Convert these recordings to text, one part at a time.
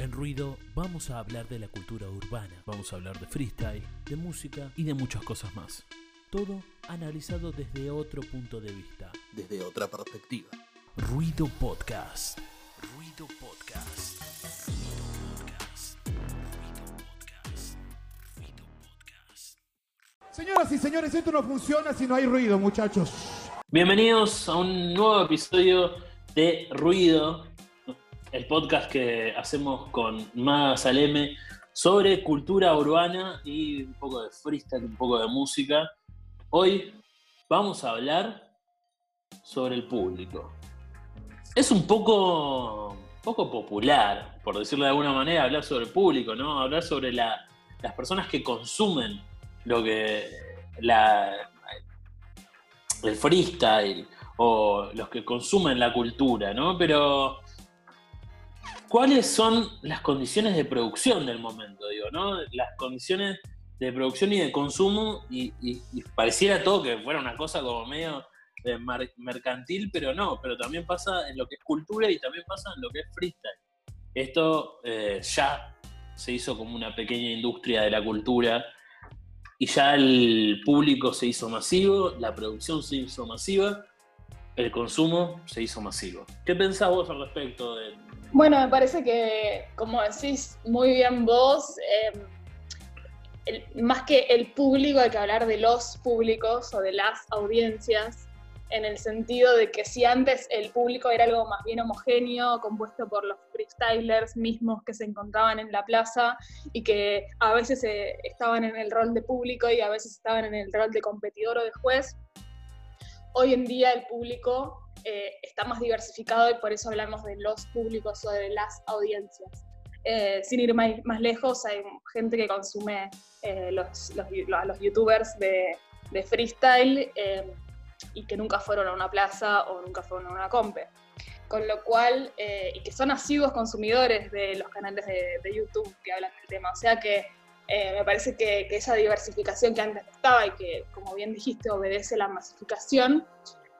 En Ruido vamos a hablar de la cultura urbana, vamos a hablar de freestyle, de música y de muchas cosas más. Todo analizado desde otro punto de vista, desde otra perspectiva. Ruido Podcast. Ruido Podcast. Ruido Podcast. Ruido Podcast. Ruido Podcast. Señoras y señores, esto no funciona si no hay ruido, muchachos. Bienvenidos a un nuevo episodio de Ruido, el podcast que hacemos con Maga Saleme sobre cultura urbana y un poco de freestyle, un poco de música. Hoy vamos a hablar sobre el público. Es un poco, poco popular, por decirlo de alguna manera, hablar sobre el público, ¿no? Hablar sobre la- las personas que consumen lo que el freestyle o los que consumen la cultura, ¿no? Pero ¿cuáles son las condiciones de producción del momento, digo, ¿no? Las condiciones de producción y de consumo y, pareciera todo que fuera una cosa como medio mercantil, pero no, pero también pasa en lo que es cultura y también pasa en lo que es freestyle. Esto eh, ya se hizo como una pequeña industria de la cultura y ya el público se hizo masivo, la producción se hizo masiva, el consumo se hizo masivo. ¿Qué pensás vos al respecto de, Bueno, me parece que, como decís muy bien vos, el- más que el público, hay que hablar de los públicos o de las audiencias, en el sentido de que si antes el público era algo más bien homogéneo, compuesto por los freestylers mismos que se encontraban en la plaza y que a veces eh, estaban en el rol de público y a veces estaban en el rol de competidor o de juez, hoy en día el público eh, está más diversificado y por eso hablamos de los públicos o de las audiencias. Eh, sin ir más, más lejos, hay gente que consume eh, los, los, los youtubers de, de freestyle eh, y que nunca fueron a una plaza o nunca fueron a una compe. Con lo cual, y que son asiduos consumidores de los canales de, de YouTube que hablan del tema. O sea que me parece que, que esa diversificación que antes estaba y que, como bien dijiste, obedece la masificación,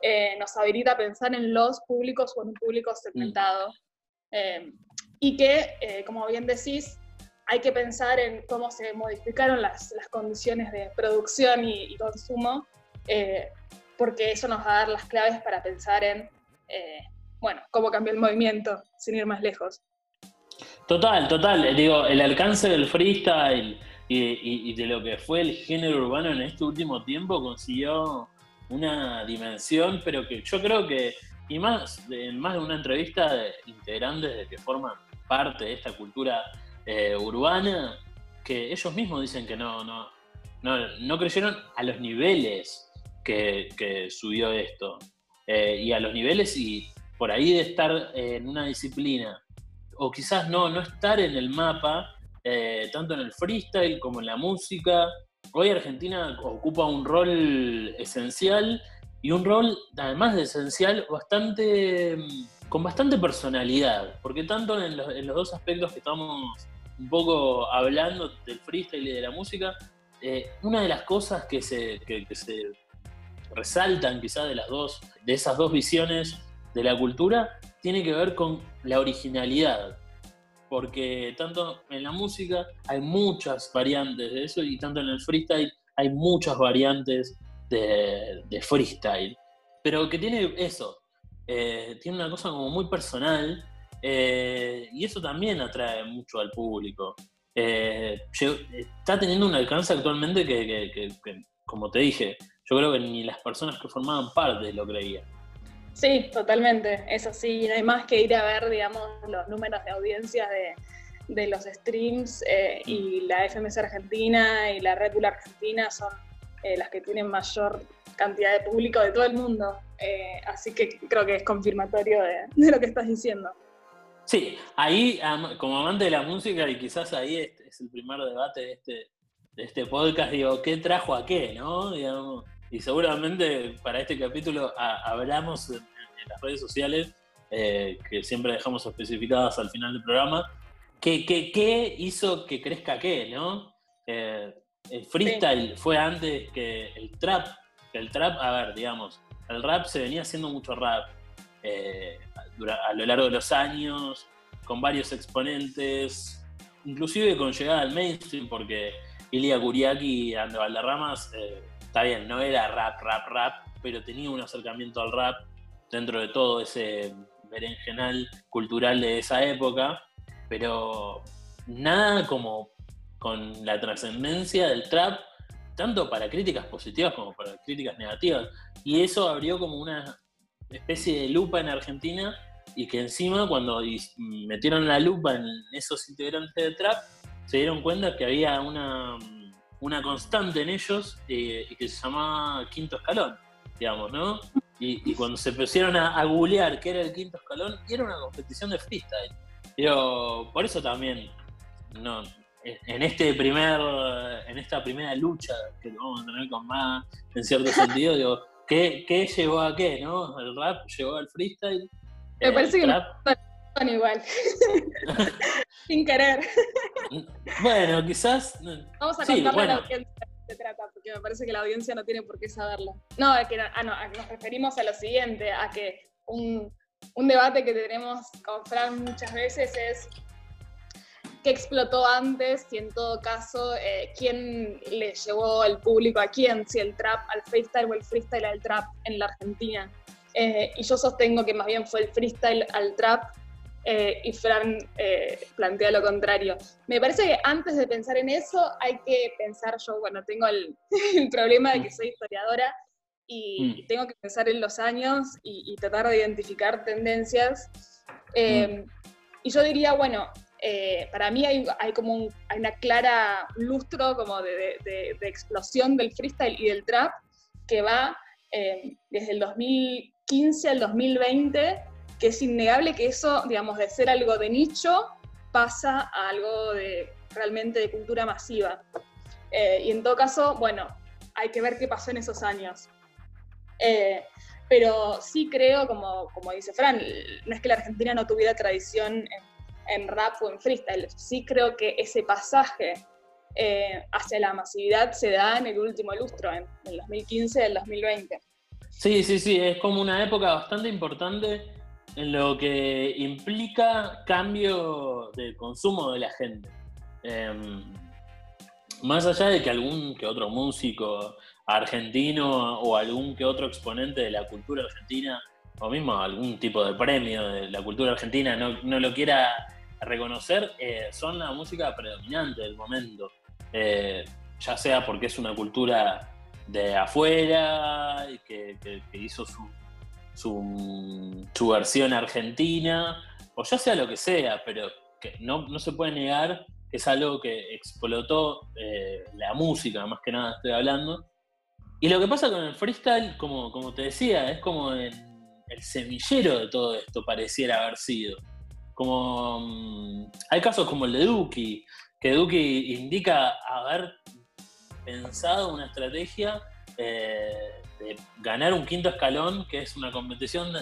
eh, nos habilita a pensar en los públicos o en un público segmentado. Eh, y que, eh, como bien decís, hay que pensar en cómo se modificaron las, las condiciones de producción y, y consumo, eh, porque eso nos va a dar las claves para pensar en, eh, bueno, cómo cambió el movimiento, sin ir más lejos. Total, total. Digo, el alcance del freestyle y, y- y de lo que fue el género urbano en este último tiempo consiguió una dimensión, pero que yo creo que, y más en más de una entrevista de integrantes de que forman parte de esta cultura eh, urbana, que ellos mismos dicen que no, no, no, no creyeron a los niveles que, subió esto. Eh, y a los niveles y por ahí de estar en una disciplina o quizás no, no estar en el mapa, eh, tanto en el freestyle como en la música. Hoy Argentina ocupa un rol esencial y un rol, además de esencial, bastante con bastante personalidad, porque tanto en los, en los dos aspectos que estamos un poco hablando del freestyle y de la música, eh, una de las cosas que se, que se resaltan quizás de las dos, de esas dos visiones de la cultura, tiene que ver con la originalidad. Porque tanto en la música hay muchas variantes de eso y tanto en el freestyle hay muchas variantes de, freestyle. Pero que tiene eso, eh, tiene una cosa como muy personal eh, y eso también atrae mucho al público. Eh, está teniendo un alcance actualmente que- que, como te dije, yo creo que ni las personas que formaban parte lo creían. Sí, totalmente, es así, no hay más que ir a ver, digamos, los números de audiencia de, de los streams eh, y la FMS Argentina y la Red Bull Argentina son eh, las que tienen mayor cantidad de público de todo el mundo, Eh, así que creo que es confirmatorio de, de lo que estás diciendo. Sí, ahí como amante de la música y quizás ahí es, es el primer debate de este, de este podcast, digo, ¿qué trajo a qué? ¿no? Digamos, y seguramente para este capítulo a- hablamos en, en las redes sociales, eh, que siempre dejamos especificadas al final del programa, ¿qué, qué, qué hizo que crezca qué? ¿no? Eh, el freestyle fue antes que el trap, que el trap, a ver, digamos, el rap se venía haciendo mucho rap. eh, a lo largo de los años, con varios exponentes, inclusive con llegada al mainstream, porque Ilya Kuriaki y Ande Valderramas, eh, está bien, no era rap, rap, rap, pero tenía un acercamiento al rap dentro de todo ese berenjenal cultural de esa época, pero nada como con la trascendencia del trap, tanto para críticas positivas como para críticas negativas. Y eso abrió como una especie de lupa en Argentina y que encima cuando metieron la lupa en esos integrantes de trap, se dieron cuenta que había una, una constante en ellos eh, y que se llamaba Quinto Escalón, digamos, ¿no? Y, cuando se pusieron a, a, googlear qué era el Quinto Escalón, era una competición de freestyle. Pero por eso también, no, en este primer, en esta primera lucha que vamos a tener con más, en cierto sentido, digo, ¿qué, ¿qué, llevó a qué, no? El rap llevó al freestyle. Me parece que no son igual. Sin querer. Bueno, quizás. Vamos a contarle a la audiencia de se trata, porque me parece que la audiencia no tiene por qué saberlo. No, es que ah, no, nos referimos a lo siguiente, a que un, un debate que tenemos con Fran muchas veces es qué explotó antes y en todo caso eh, quién le llevó el público a quién, si el trap al freestyle o el freestyle al trap en la Argentina. Eh, y yo sostengo que más bien fue el freestyle al trap eh, y Fran plantea lo contrario. Me parece que antes de pensar en eso hay que pensar, yo bueno, tengo el, problema de que soy historiadora y mm. tengo que pensar en los años y, tratar de identificar tendencias. Mm. Y yo diría, bueno, eh, para mí hay, como una clara lustro como de, explosión del freestyle y del trap que va eh, desde el 2015 al 2020, que es innegable que eso, digamos, de ser algo de nicho pasa a algo de realmente de cultura masiva. Eh, y en todo caso, bueno, hay que ver qué pasó en esos años. pero sí creo, como, como dice Fran, no es que la Argentina no tuviera tradición en en rap o en freestyle. Sí creo que ese pasaje eh, hacia la masividad se da en el último lustro, en el 2015 y el 2020. Sí, sí, sí, es como una época bastante importante en lo que implica cambio de consumo de la gente. Em, más allá de que algún que otro músico argentino o algún que otro exponente de la cultura argentina o mismo algún tipo de premio de la cultura argentina no, no lo quiera reconocer, eh, son la música predominante del momento. Eh, ya sea porque es una cultura de afuera, que, que, hizo su, su, versión argentina, o ya sea lo que sea, pero no, no se puede negar que es algo que explotó eh, la música, más que nada estoy hablando. Y lo que pasa con el freestyle, como, como te decía, es como el semillero de todo esto pareciera haber sido. Como mm, hay casos como el de Duki, que Duki indica haber pensado una estrategia eh, de ganar un quinto escalón, que es una competición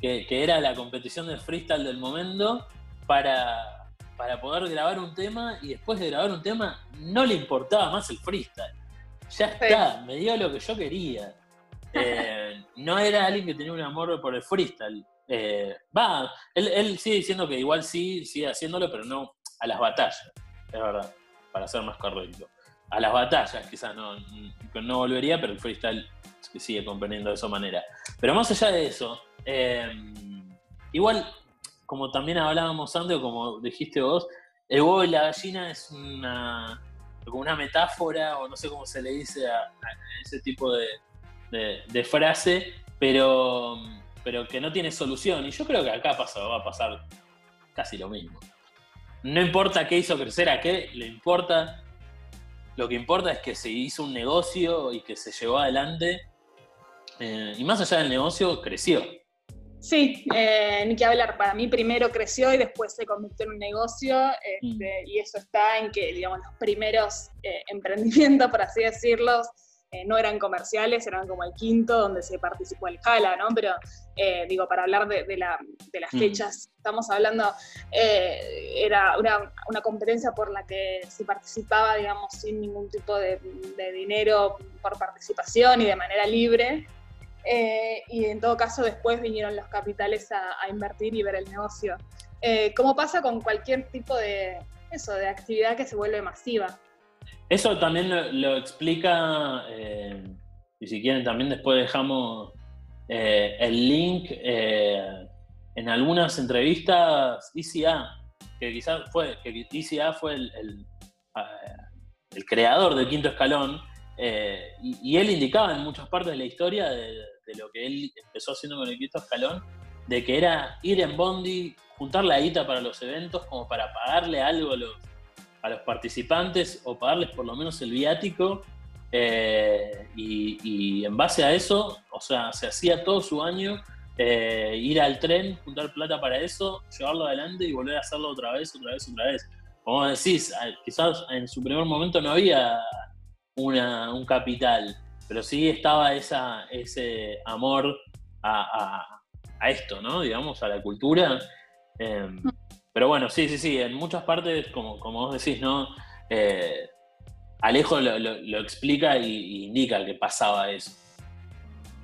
que, era la competición de freestyle del momento, para, para poder grabar un tema y después de grabar un tema no le importaba más el freestyle. Ya está, me dio lo que yo quería. Eh, no era alguien que tenía un amor por el freestyle. Eh, va, él, sigue diciendo que igual sí, sigue haciéndolo, pero no a las batallas, es verdad, para ser más correcto. A las batallas quizás no, no volvería, pero el freestyle sigue comprendiendo de esa manera. Pero más allá de eso, eh, igual, como también hablábamos antes, como dijiste vos, el huevo y la gallina es una, como una metáfora, o no sé cómo se le dice a, ese tipo de, de frase, pero pero que no tiene solución. Y yo creo que acá pasa, va a pasar casi lo mismo. No importa qué hizo crecer a qué, le importa. Lo que importa es que se hizo un negocio y que se llevó adelante. Eh, y más allá del negocio, creció. Sí, eh, ni que hablar. Para mí primero creció y después se convirtió en un negocio. Este, mm. Y eso está en que, digamos, los primeros eh, emprendimientos, por así decirlo, eh, no eran comerciales, eran como el quinto donde se participó el Jala, ¿no? Pero eh, digo, para hablar de, las mm. fechas, estamos hablando, eh, era una, competencia por la que se participaba, digamos, sin ningún tipo de, dinero por participación y de manera libre. Y en todo caso después vinieron los capitales a, invertir y ver el negocio. eh, como pasa con cualquier tipo de, eso, de actividad que se vuelve masiva. Eso también lo, explica, eh, y si quieren también después dejamos eh, el link en algunas entrevistas ICA, que quizás fue, que ICA fue el, creador del quinto escalón, y, él indicaba en muchas partes de la historia de, lo que él empezó haciendo con el quinto escalón, de que era ir en Bondi, juntar la guita para los eventos como para pagarle algo a los, a los participantes o pagarles por lo menos el viático. Eh, y, en base a eso, o sea, se hacía todo su año eh, ir al tren, juntar plata para eso, llevarlo adelante y volver a hacerlo otra vez, otra vez, otra vez. Como decís, quizás en su primer momento no había una, un capital, pero sí estaba esa, ese amor a, a esto, ¿no? Digamos, a la cultura. Em, pero bueno, sí, sí, sí, en muchas partes, como, como vos decís, ¿no? Eh, Alejo lo, explica y, indica que pasaba eso.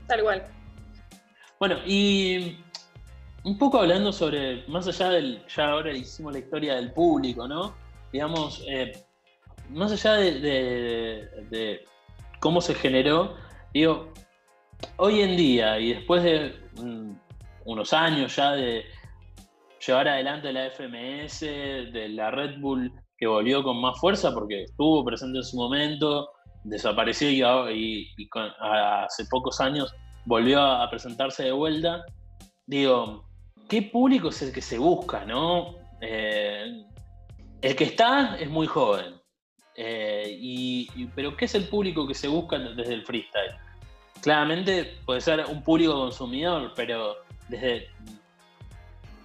Tal cual. Bueno, y un poco hablando sobre, más allá del, ya ahora hicimos la historia del público, ¿no? Digamos, eh, más allá de, cómo se generó, digo, hoy en día y después de mm, unos años ya de llevar adelante la FMS, de la Red Bull que volvió con más fuerza porque estuvo presente en su momento, desapareció y, hace pocos años volvió a presentarse de vuelta. Digo, ¿qué público es el que se busca, no? Eh, el que está es muy joven. Eh, y, pero ¿qué es el público que se busca desde el freestyle? Claramente puede ser un público consumidor, pero desde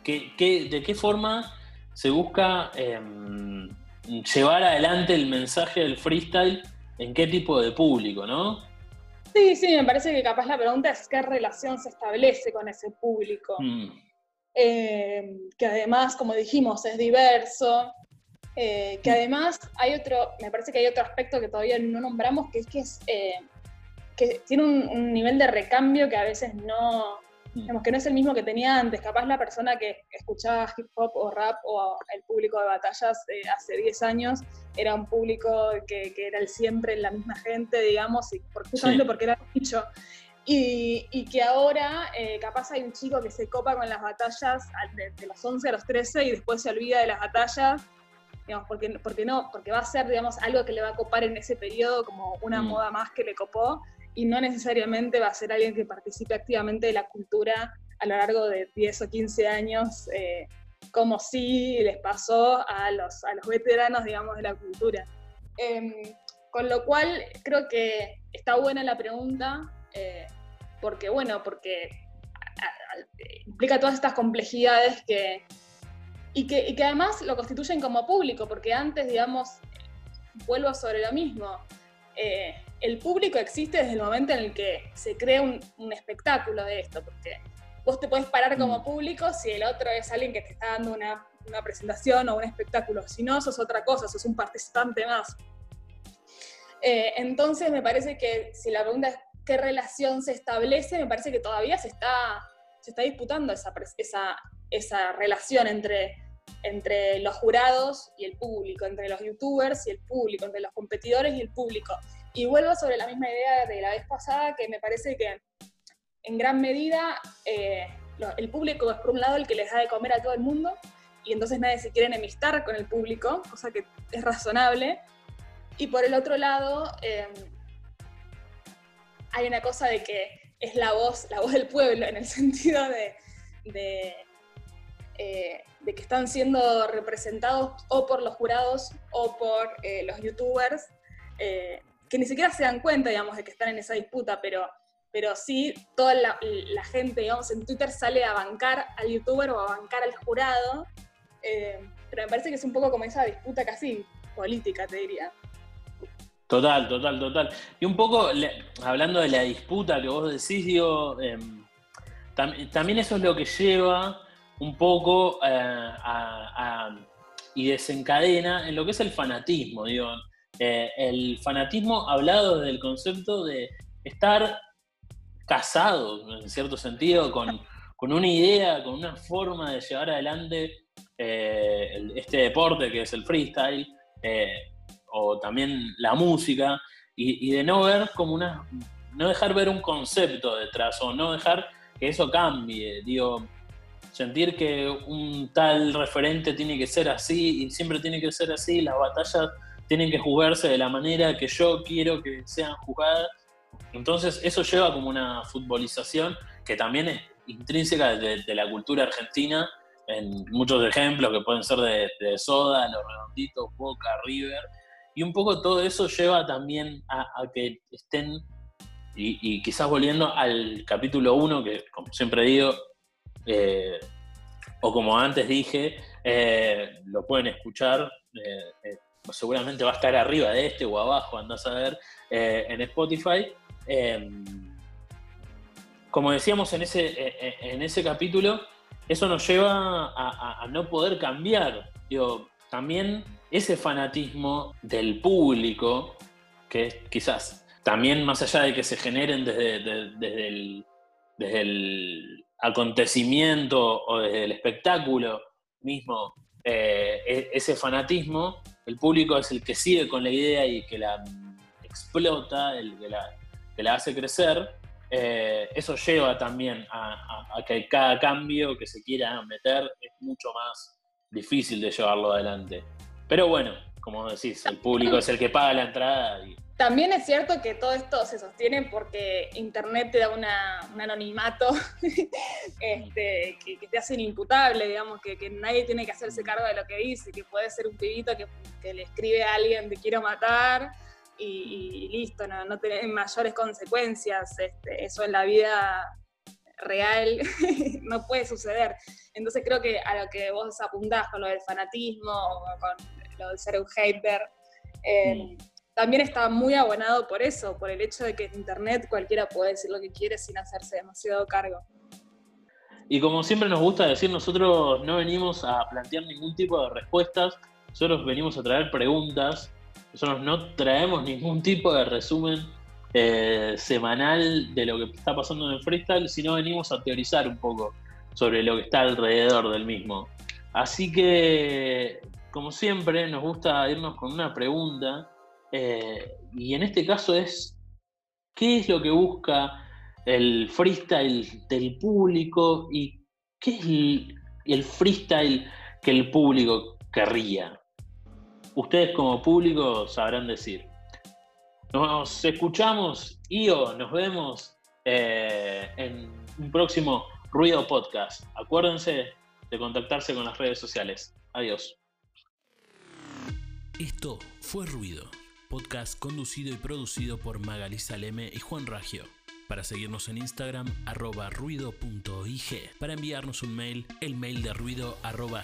¿qué, de qué forma se busca em, llevar adelante el mensaje del freestyle en qué tipo de público, ¿no? Sí, sí, me parece que capaz la pregunta es qué relación se establece con ese público. Mm. Em, que además, como dijimos, es diverso, eh, que además hay otro, me parece que hay otro aspecto que todavía no nombramos, que es que, es, eh, que tiene un, nivel de recambio que a veces no, Digamos que no es el mismo que tenía antes. Capaz la persona que escuchaba hip hop o rap o el público de batallas eh, hace 10 años era un público que, era el siempre la misma gente, digamos, y justamente porque era dicho. Y, y, que ahora eh, capaz hay un chico que se copa con las batallas de, los 11 a los 13 y después se olvida de las batallas, digamos, porque, porque no, porque va a ser, digamos, algo que le va a copar en ese periodo como una mm. moda más que le copó y no necesariamente va a ser alguien que participe activamente de la cultura a lo largo de 10 o 15 años, eh, como si les pasó a los, a los veteranos, digamos, de la cultura. Em, con lo cual, creo que está buena la pregunta, eh, porque, bueno, porque implica todas estas complejidades que y, que, y que además lo constituyen como público, porque antes, digamos, vuelvo sobre lo mismo, eh, el público existe desde el momento en el que se crea un, espectáculo de esto, porque vos te puedes parar como mm. público si el otro es alguien que te está dando una, presentación o un espectáculo, si no, sos otra cosa, sos un participante más. Eh, entonces me parece que si la pregunta es qué relación se establece, me parece que todavía se está, se está disputando esa, esa, esa relación entre entre los jurados y el público, entre los youtubers y el público, entre los competidores y el público. Y vuelvo sobre la misma idea de la vez pasada, que me parece que en gran medida eh, el público es por un lado el que les da de comer a todo el mundo, y entonces nadie se quiere enemistar con el público, cosa que es razonable. Y por el otro lado, em, hay una cosa de que es la voz, la voz del pueblo, en el sentido de, eh, de que están siendo representados o por los jurados o por eh, los youtubers, eh, que ni siquiera se dan cuenta, digamos, de que están en esa disputa, pero, pero sí toda la, gente, digamos, en Twitter sale a bancar al youtuber o a bancar al jurado, pero me parece que es un poco como esa disputa casi política, te diría. Total, total, total. Y un poco, hablando de la disputa que vos decís, digo, em, también eso es lo que lleva un poco eh, y desencadena en lo que es el fanatismo, digo. Eh, el fanatismo hablado desde el concepto de estar casado, en cierto sentido, con, una idea, con una forma de llevar adelante eh, este deporte que es el freestyle, o también la música, y, de no ver como una, no dejar ver un concepto detrás, o no dejar que eso cambie, digo, sentir que un tal referente tiene que ser así y siempre tiene que ser así, las batallas tienen que jugarse de la manera que yo quiero que sean jugadas. Entonces eso lleva como una futbolización que también es intrínseca de, la cultura argentina, en muchos ejemplos que pueden ser de, Soda, Los Redonditos, Boca, River, y un poco todo eso lleva también a, que estén, y, quizás volviendo al capítulo 1, que como siempre digo, eh, o como antes dije, eh, lo pueden escuchar, eh, seguramente va a estar arriba de este o abajo, andás a ver, en Spotify. Em, como decíamos en ese, en ese capítulo, eso nos lleva a, no poder cambiar. Digo, también ese fanatismo del público, que quizás también más allá de que se generen desde, desde, el, desde el, acontecimiento o desde el espectáculo mismo, eh, e, ese fanatismo, el público es el que sigue con la idea y que la explota, el que la, que la hace crecer, eh, eso lleva también a, que cada cambio que se quiera meter es mucho más difícil de llevarlo adelante. Pero bueno, como decís, el público es el que paga la entrada. También es cierto que todo esto se sostiene porque Internet te da un anonimato este, que, te hace inimputable, digamos, que, nadie tiene que hacerse cargo de lo que dice, que puede ser un pibito que, que le escribe a alguien te quiero matar y, listo, no, no tiene mayores consecuencias. Este, eso en la vida real no puede suceder. Entonces creo que a lo que vos apuntás con lo del fanatismo o con lo de ser un hater, eh, mm. También está muy abonado por eso, por el hecho de que en Internet cualquiera puede decir lo que quiere sin hacerse demasiado cargo. Y como siempre nos gusta decir, nosotros no venimos a plantear ningún tipo de respuestas, nosotros venimos a traer preguntas nosotros no traemos ningún tipo de resumen eh, semanal de lo que está pasando en el freestyle, sino venimos a teorizar un poco sobre lo que está alrededor del mismo. Así que, como siempre, nos gusta irnos con una pregunta, eh, y en este caso es, ¿qué es lo que busca el freestyle del público y qué es el freestyle que el público querría? ustedes como público sabrán decir. Nos escuchamos y nos vemos eh, en un próximo Ruido Podcast. Acuérdense de contactarse con las redes sociales. Adiós. Esto fue Ruido, podcast conducido y producido por Magali Saleme y Juan Ragio. Para seguirnos en Instagram, arroba ruido.ig. Para enviarnos un mail, el mail de ruido arroba.